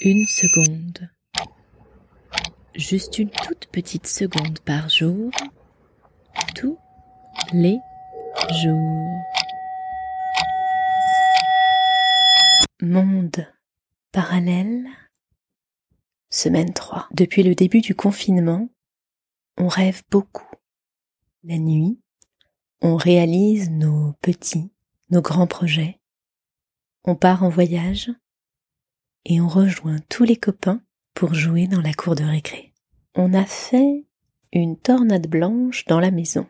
Une seconde. Juste une toute petite seconde par jour. Tous les jours. Monde parallèle. Semaine 3. Depuis le début du confinement, on rêve beaucoup. La nuit, on réalise nos petits, nos grands projets. On part en voyage et on rejoint tous les copains pour jouer dans la cour de récré. On a fait une tornade blanche dans la maison.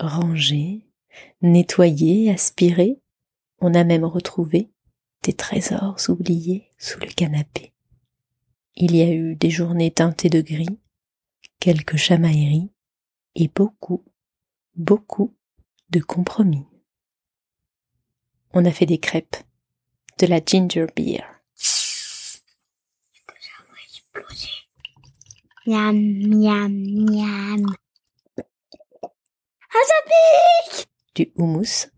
Ranger, nettoyer, aspirer, on a même retrouvé des trésors oubliés sous le canapé. Il y a eu des journées teintées de gris, quelques chamailleries et beaucoup, beaucoup de compromis. On a fait des crêpes, de la ginger beer. Miam, miam, miam. Ah, ça pique du houmous,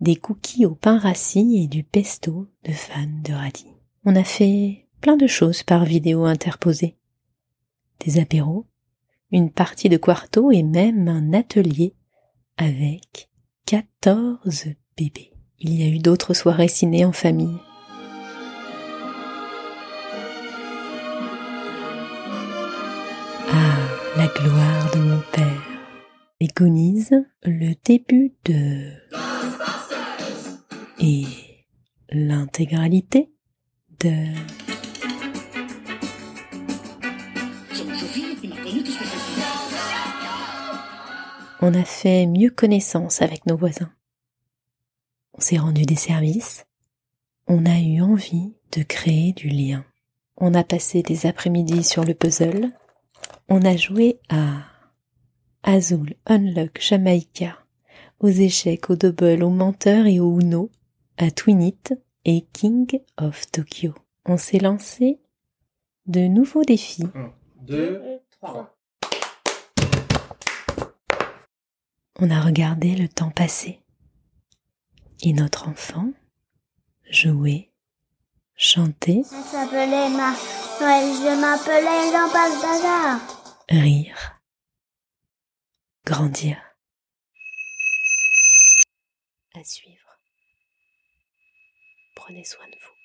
des cookies au pain rassis et du pesto de fans de radis. On a fait plein de choses par vidéo interposée. Des apéros, une partie de quarto et même un atelier avec 14 bébés. Il y a eu d'autres soirées ciné en famille. Ah, la gloire de mon père préconise le début de et l'intégralité de on a fait mieux connaissance avec nos voisins. On s'est rendu des services. On a eu envie de créer du lien. On a passé des après-midi sur le puzzle. On a joué à Azul, Unlock, Jamaïca, aux échecs, au double, au menteur et au Uno, à Twinit et King of Tokyo. On s'est lancé de nouveaux défis. Un, deux, trois. On a regardé le temps passer. Et notre enfant jouer, chanter, Ça s'appelait ma... Noël, je m'appelais Jean Balthazar. rire, grandir. À suivre. Prenez soin de vous.